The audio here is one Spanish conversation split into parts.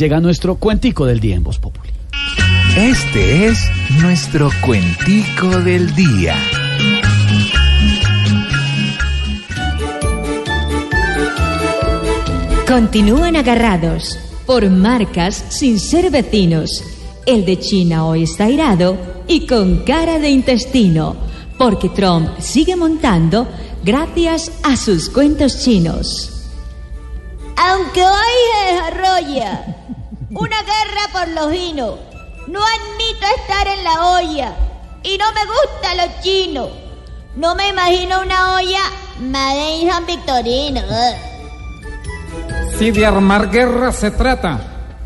llega nuestro cuentico del día en Voz Populi. Este es nuestro cuentico del día. Continúan agarrados por marcas sin ser vecinos. El de China hoy está irado y con cara de intestino, porque Trump sigue montando gracias a sus cuentos chinos. Aunque hoy se desarrolla una guerra por los vinos, no admito estar en la olla y no me gusta lo chino. No me imagino una olla Made in San Victorino. Si de armar guerra se trata,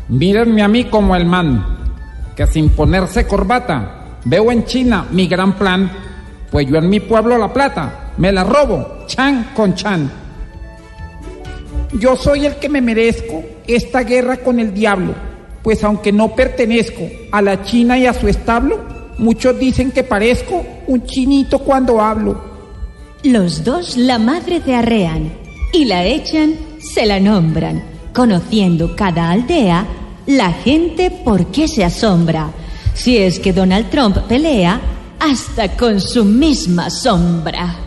mírenme a mí como el man, que sin ponerse corbata, veo en China mi gran plan, pues yo en mi pueblo La Plata me la robo, chan con chan. Yo soy el que me merezco esta guerra con el diablo, pues aunque no pertenezco a la China y a su establo, muchos dicen que parezco un chinito cuando hablo. Los dos la madre te arrean y la echan se la nombran, conociendo cada aldea, la gente por qué se asombra. Si es que Donald Trump pelea hasta con su misma sombra.